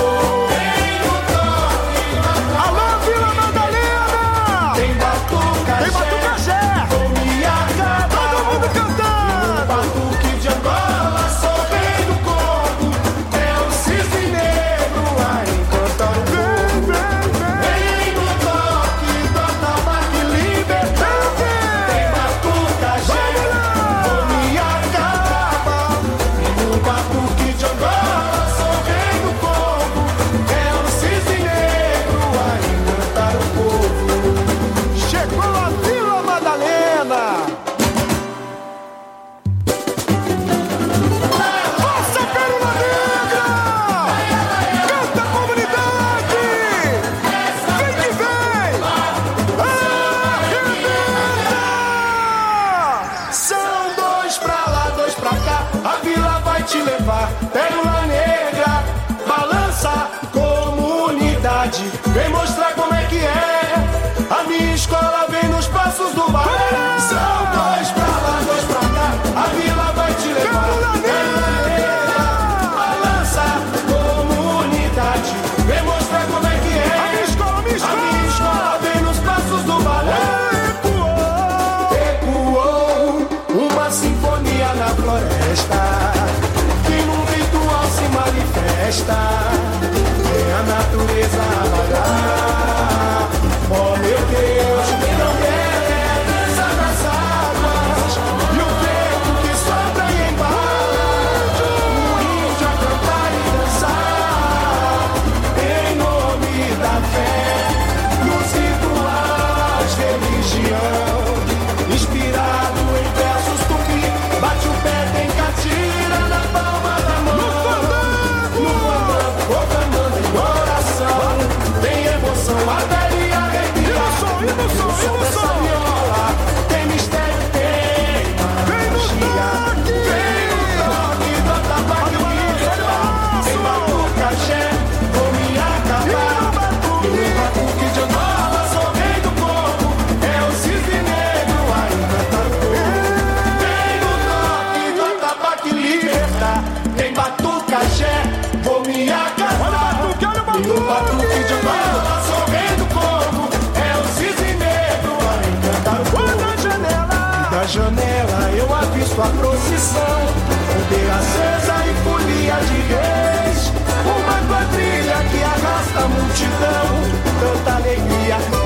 sua procissão, fogueira acesa e folia de reis, uma quadrilha que arrasta a multidão, tanta alegria.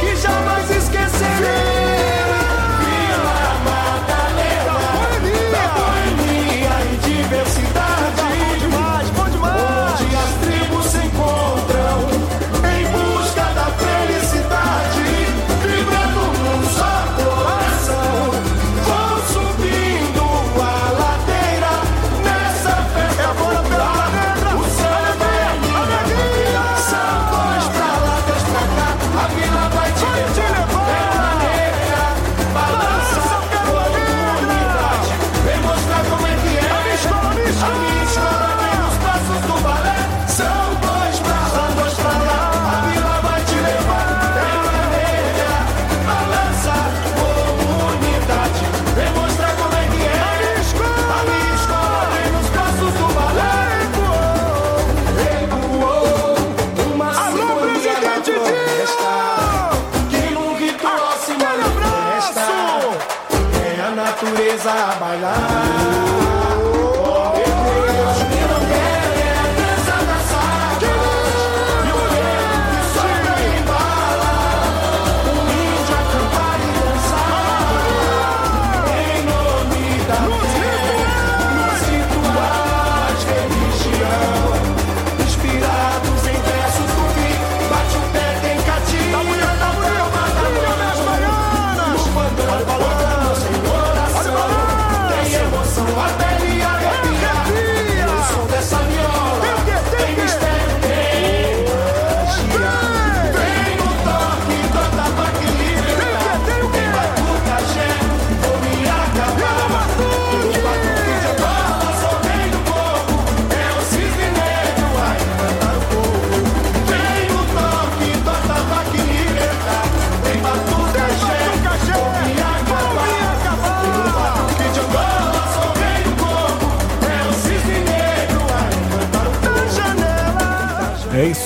A bailar.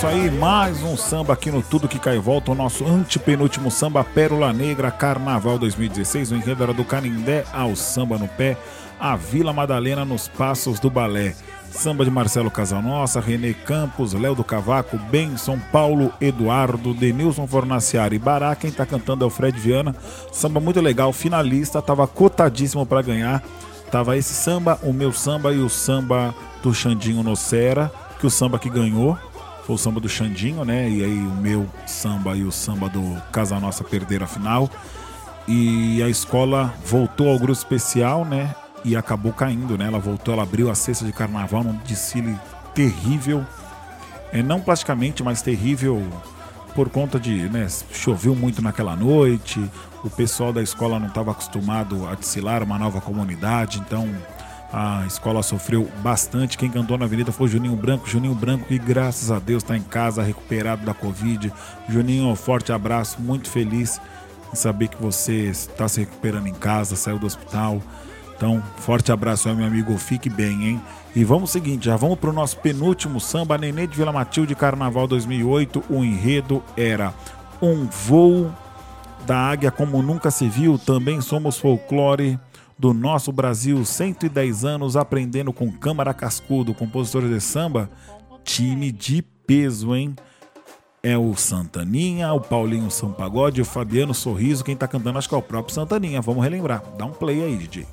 Isso aí, mais um samba aqui no Tudo Que Cai Volta, o nosso antepenúltimo samba Pérola Negra Carnaval 2016. O enredo era do Canindé ao samba no pé, a Vila Madalena nos passos do balé. Samba de Marcelo Casanossa, Renê Campos, Léo do Cavaco, Benson, Paulo Eduardo, Denilson Fornaciari Bará. Quem tá cantando é o Fred Viana. Samba muito legal, finalista, tava cotadíssimo para ganhar. Tava esse samba, o meu samba e o samba do Xandinho Nocera, que o samba que ganhou foi o samba do Xandinho, né? E aí o meu samba e o samba do Casa Nossa perderam a final. E a escola voltou ao grupo especial, né? E acabou caindo, né? Ela voltou, ela abriu a cesta de carnaval num desfile terrível. É, não plasticamente, mas terrível por conta de, né, choveu muito naquela noite, o pessoal da escola não estava acostumado a desfilar uma nova comunidade, então a escola sofreu bastante. Quem cantou na avenida foi Juninho Branco. Juninho Branco, que graças a Deus está em casa, recuperado da Covid. Juninho, forte abraço, muito feliz em saber que você está se recuperando em casa, saiu do hospital. Então, forte abraço aí, meu amigo. Fique bem, hein? E vamos seguinte, já vamos para o nosso penúltimo samba, Nenê de Vila Matilde, Carnaval 2008. O enredo era Um Voo da Águia Como Nunca Se Viu. Também somos folclore do nosso Brasil, 110 anos aprendendo com Câmara Cascudo, compositores de samba, time de peso, hein? É o Santaninha, o Paulinho Sampagode, o Fabiano Sorriso, quem tá cantando acho que é o próprio Santaninha, vamos relembrar. Dá um play aí, DJ.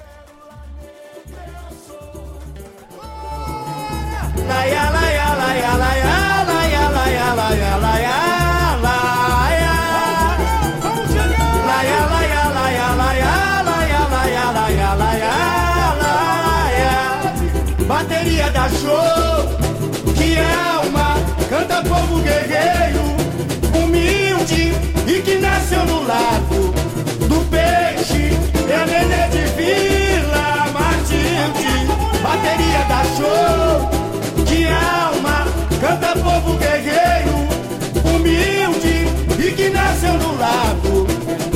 Canta povo guerreiro, humilde e que nasceu no lago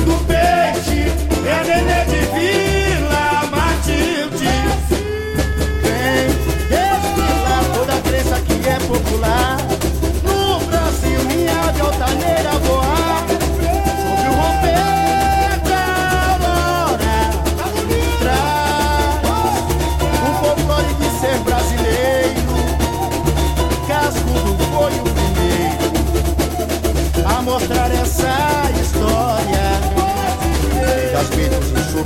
do peixe. É nenê de Vila Matilde. Vem desfilar toda a crença que é popular.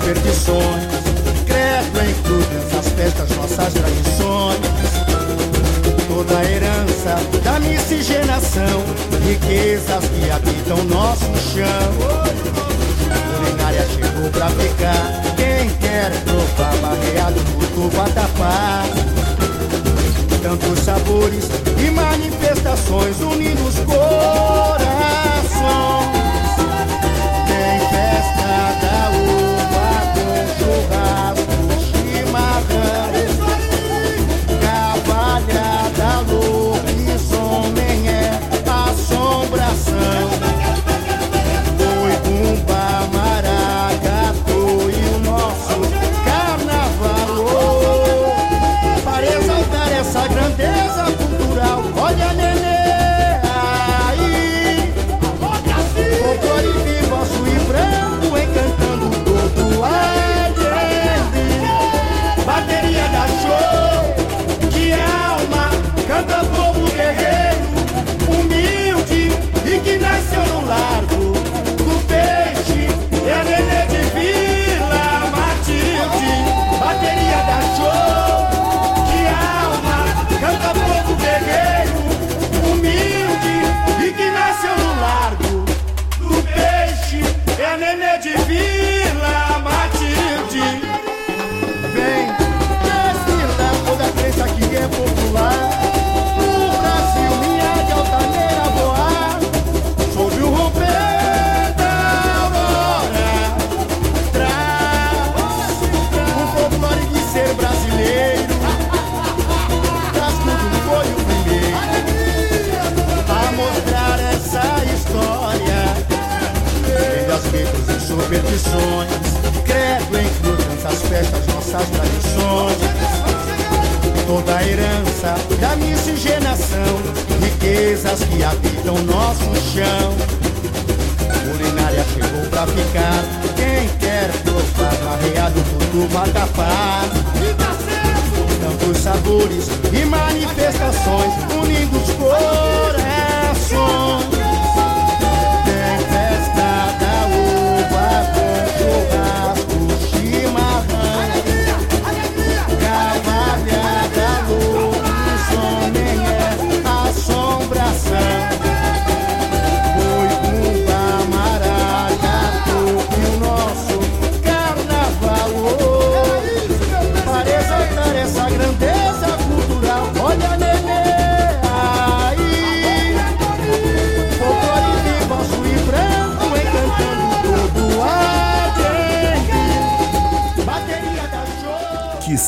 Superstições, credo em todas as festas, nossas tradições. Toda a herança da miscigenação, riquezas que habitam nosso chão. Culinária chegou pra ficar. Quem quer provar barreado, curto, vatapá. Tantos sabores e manifestações unindo os corações. Tem festa da ambições. Credo em todas as festas, nossas tradições. Toda a herança da miscigenação, riquezas que habitam nosso chão. Culinária chegou pra ficar. Quem quer provar marreado do Matapá? Tantos sabores e manifestações unindo os corações.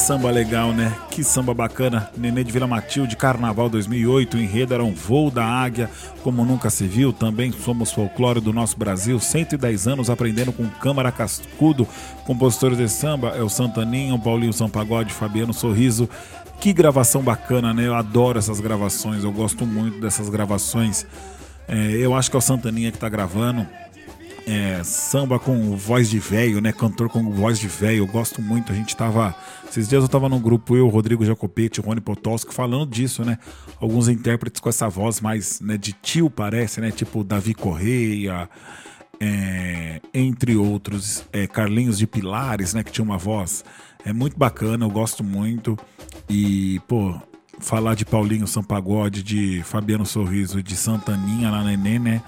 Samba legal, né? Que samba bacana. Nenê de Vila Matilde, Carnaval 2008. O enredo era um voo da águia, como nunca se viu. Também somos folclore do nosso Brasil. 110 anos aprendendo com Câmara Cascudo. Compositores de samba é o Santaninho, Paulinho Sampagode, Fabiano Sorriso. Que gravação bacana, né? Eu adoro essas gravações. Eu gosto muito dessas gravações. É, eu acho que é o Santaninha que tá gravando é, samba com voz de velho, né? Cantor com voz de velho. Eu gosto muito. A gente tava. Esses dias eu tava num grupo, eu, Rodrigo Jacopete, Rony Potosco, falando disso, né? Alguns intérpretes com essa voz mais né, de tio, parece, né? Tipo Davi Correia, é, entre outros. É, Carlinhos de Pilares, né? Que tinha uma voz. É muito bacana, eu gosto muito. E, pô, falar de Paulinho Sampagode, de Fabiano Sorriso, de Santaninha na Nenê, né?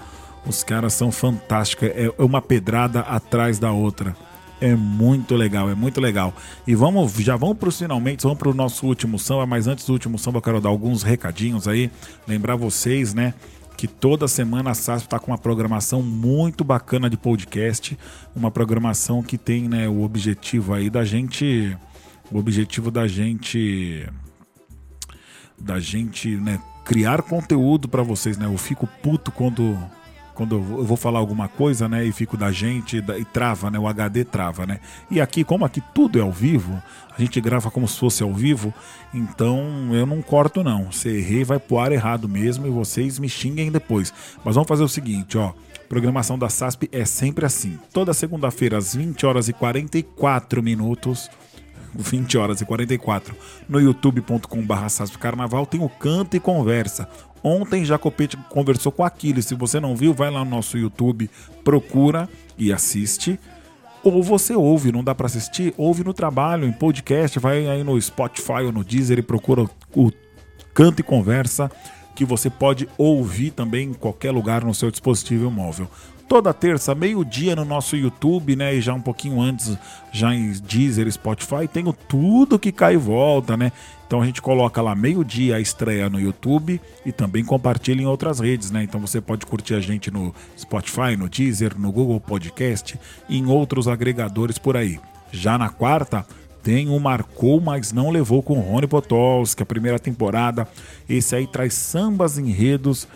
Os caras são fantásticos. É uma pedrada atrás da outra. É muito legal, é muito legal. E vamos, já vamos para os finalmente, vamos para o nosso último samba, mas antes do último samba eu quero dar alguns recadinhos aí. Lembrar vocês, né? Que toda semana a SASP está com uma programação muito bacana de podcast. Uma programação que tem né, o objetivo aí da gente. O objetivo da gente da gente, né, criar conteúdo para vocês, né? Eu fico puto quando quando eu vou- falar alguma coisa, né, e fico da gente e trava, né, o HD trava, né? E aqui, como aqui tudo é ao vivo, a gente grava como se fosse ao vivo, então eu não corto não. Se errei, vai pro ar errado mesmo e vocês me xinguem depois. Mas vamos fazer o seguinte, ó. Programação da SASP é sempre assim. Toda segunda-feira às 20 horas e 44 minutos 20 horas e 44 no youtube.com.br Sasp Carnaval tem o Canto e Conversa. Ontem Jacopete conversou com Aquiles. Se você não viu, vai lá no nosso YouTube, procura e assiste. Ou você ouve, não dá pra assistir? Ouve no trabalho, em podcast, vai aí no Spotify ou no Deezer e procura o Canto e Conversa, que você pode ouvir também em qualquer lugar no seu dispositivo móvel. Toda terça, meio-dia no nosso YouTube, né? E já um pouquinho antes, já em Deezer, Spotify, tem o tudo que cai e volta, né? Então a gente coloca lá meio-dia a estreia no YouTube e também compartilha em outras redes, né? Então você pode curtir a gente no Spotify, no Deezer, no Google Podcast e em outros agregadores por aí. Já na quarta, tem o Marcou, mas não levou com o Rony Potolski, a primeira temporada. Esse aí traz sambas enredos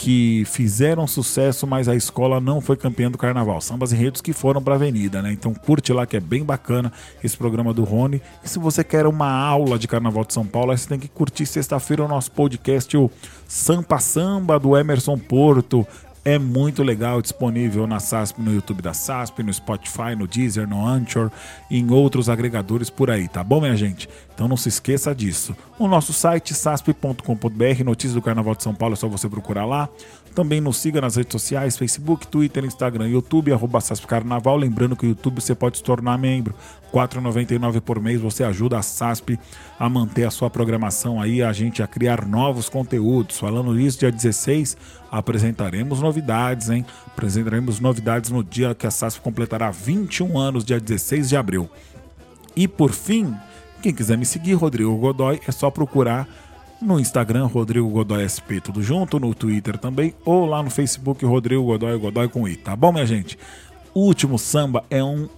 que fizeram sucesso, mas a escola não foi campeã do carnaval. Sambas enredos que foram pra avenida, né? Então curte lá que é bem bacana esse programa do Rony. E se você quer uma aula de carnaval de São Paulo, você tem que curtir sexta-feira o nosso podcast, o Sampa Samba do Emerson Porto. É muito legal, disponível na SASP, no YouTube da SASP, no Spotify, no Deezer, no Anchor em outros agregadores por aí, tá bom, minha gente? Então não se esqueça disso. O nosso site sasp.com.br, notícias do Carnaval de São Paulo, é só você procurar lá. Também nos siga nas redes sociais, Facebook, Twitter, Instagram, YouTube, arroba SASP Carnaval. Lembrando que o YouTube você pode se tornar membro. R$ 4,99 por mês, você ajuda a SASP a manter a sua programação aí, a gente a criar novos conteúdos. Falando isso, dia 16, apresentaremos novidades, hein? Apresentaremos novidades no dia que a SASP completará 21 anos, dia 16 de abril. E por fim, quem quiser me seguir, Rodrigo Godoy, é só procurar no Instagram, Rodrigo Godoy SP, tudo junto, no Twitter também, ou lá no Facebook, Rodrigo Godoy, Godoy com I, tá bom, minha gente? O último samba é um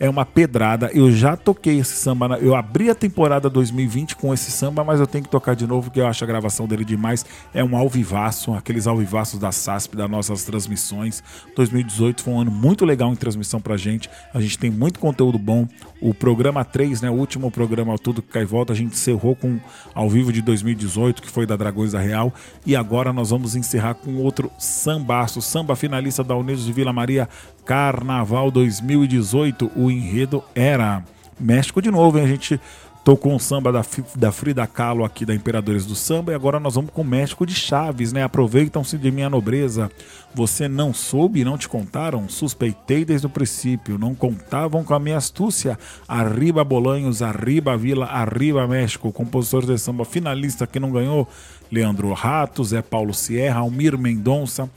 é uma pedrada. Eu já toquei esse samba, na- eu abri a temporada 2020 com esse samba, mas eu tenho que tocar de novo, porque eu acho a gravação dele demais. É um alvivaço, aqueles alvivaços da SASP, das nossas transmissões. 2018 foi um ano muito legal em transmissão pra gente. A gente tem muito conteúdo bom. O programa 3, né, o último programa Tudo que Cai Volta, a gente encerrou com ao vivo de 2018, que foi da Dragões da Real. E agora nós vamos encerrar com outro sambaço, samba finalista da Unidos de Vila Maria, Carnaval 2018. O enredo era México de novo, hein? A gente tocou um samba da, da Frida Kahlo aqui da Imperadores do Samba e agora nós vamos com o México de Chaves, né? Aproveitam-se de minha nobreza. Você não soube, não te contaram? Suspeitei desde o princípio, não contavam com a minha astúcia. Arriba Bolanhos, arriba Vila, arriba México. Compositor de samba finalista que não ganhou, Leandro Ratos, Zé Paulo Sierra, Almir Mendonça.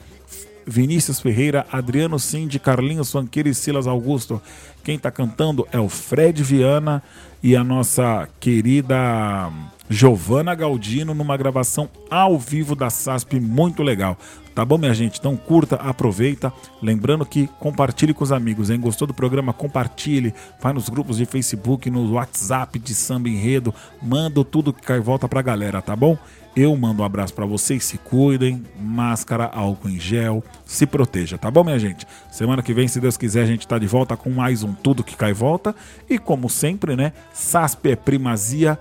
Vinícius Ferreira, Adriano Cindy, Carlinhos Fanqueira e Silas Augusto. Quem tá cantando é o Fred Viana e a nossa querida Giovana Galdino numa gravação ao vivo da SASP muito legal. Tá bom, minha gente? Então curta, aproveita. Lembrando que compartilhe com os amigos, hein? Gostou do programa? Compartilhe. Vai nos grupos de Facebook, no WhatsApp de Samba Enredo. Manda tudo que cai volta pra galera, tá bom? Eu mando um abraço pra vocês, se cuidem, máscara, álcool em gel, se proteja, tá bom, minha gente? Semana que vem, se Deus quiser, a gente tá de volta com mais um Tudo que Cai Volta. E como sempre, né? SASP é primazia.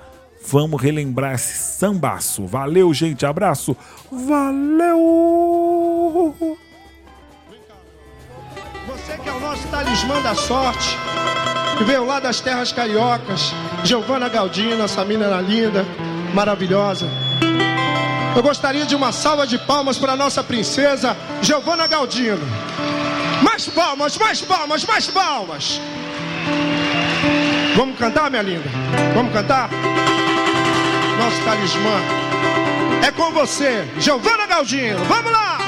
Vamos relembrar esse sambaço. Valeu, gente. Abraço. Valeu! Você que é o nosso talismã da sorte, que veio lá das terras cariocas, Giovana Galdino, essa menina linda, maravilhosa. Eu gostaria de uma salva de palmas para nossa princesa Giovana Galdino. Mais palmas, mais palmas, mais palmas. Vamos cantar, minha linda? Vamos cantar? Nosso talismã. É com você, Giovana Galdino. Vamos lá!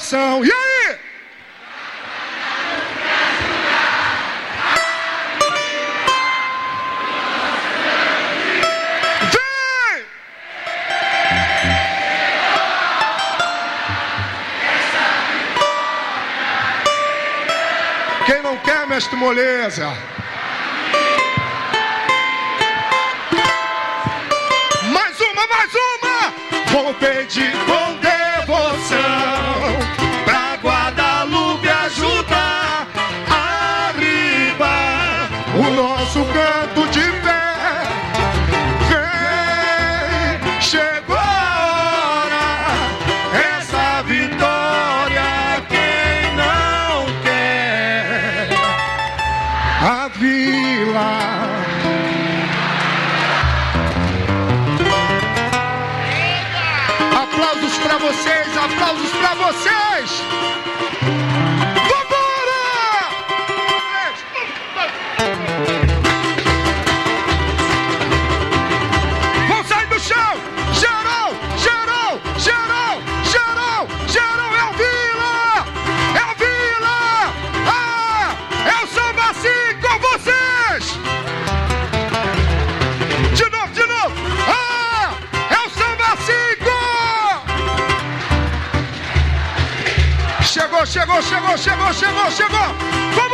Devoção. E aí? Quem não quer, mestre moleza? Mais uma, mais uma! Vou pedir com devoção Chegou, chegou, chegou, chegou! Vamos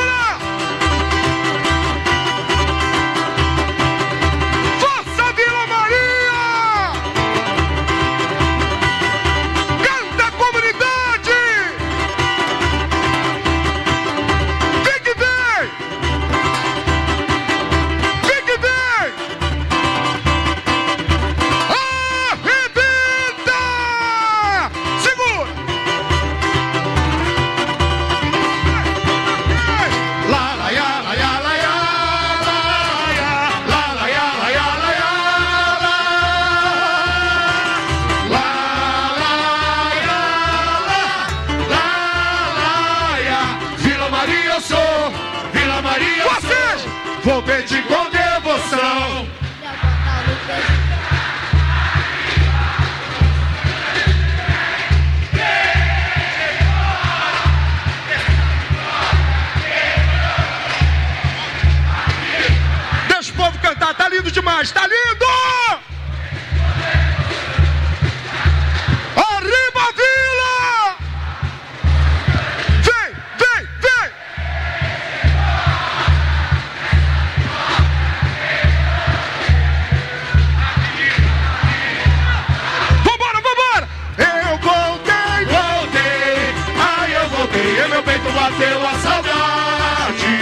bateu a saudade.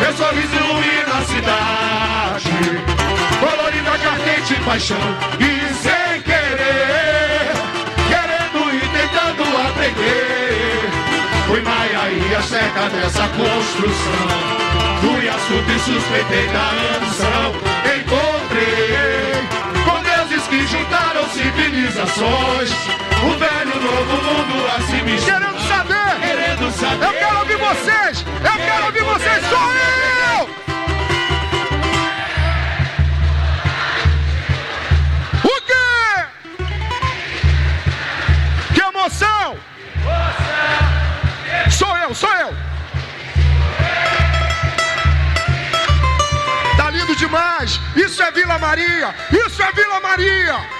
Meu sorriso ilumina a cidade, colorida de ardente paixão e sem querer, querendo e tentando aprender. Fui Maia e a seca dessa construção. Fui assunto e suspeitei da ambição. Encontrei com deuses que juntaram civilizações. O velho novo mundo a se misturar. Eu quero ouvir vocês! Eu quero ouvir vocês! Sou eu! O quê? Que emoção! Sou eu, sou eu! Tá lindo demais! Isso é Vila Maria! Isso é Vila Maria!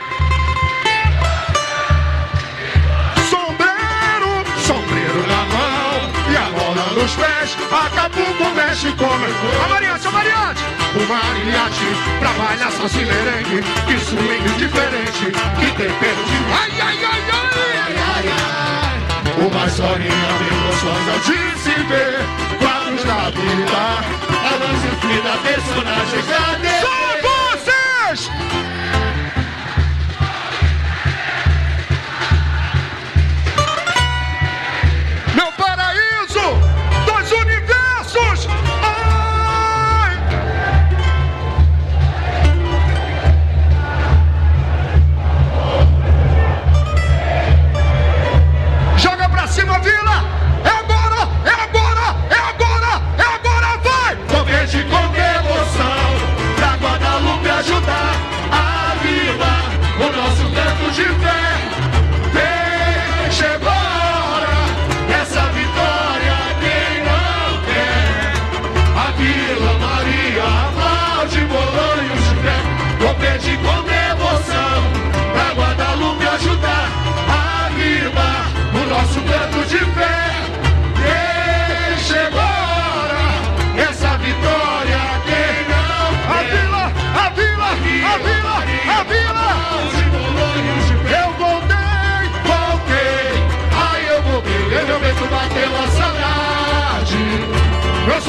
Nos pés. Acapulco mexe com a mariachi, a mariachi. O mariachi pra malhação se merengue. Que swing diferente, que tempero de... Ai, ai, ai, ai, ai, ai. Uma historinha bem gostosa de se ver. Quadros da vida, a luz infinita, personagens da TV. São vocês!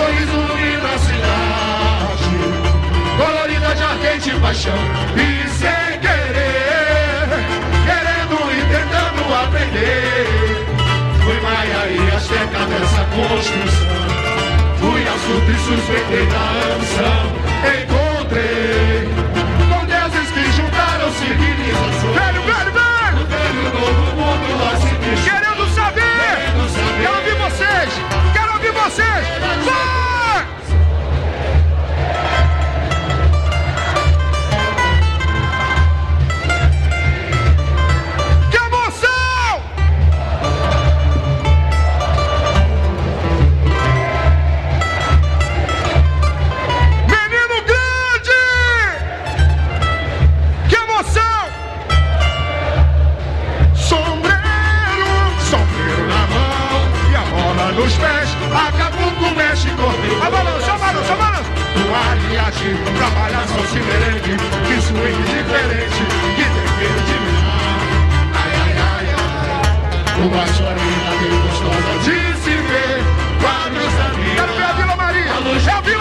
Sorriso ilumina a cidade. Colorida de ardente paixão E sem querer Querendo e tentando aprender. Fui Maia e Azteca dessa construção. Fui assunto e suspeitei da ambição Encontrei 是放 mexe, correu. A balança, a balança, balança. No ar e agir, trabalhar só se merengue. Que swing diferente, que defende de mim. Ai, ai, ai, ai. Uma chorinha bem gostosa de se ver. Quadros da minha. Quero ver a Vila Maria. A luz... É a Vila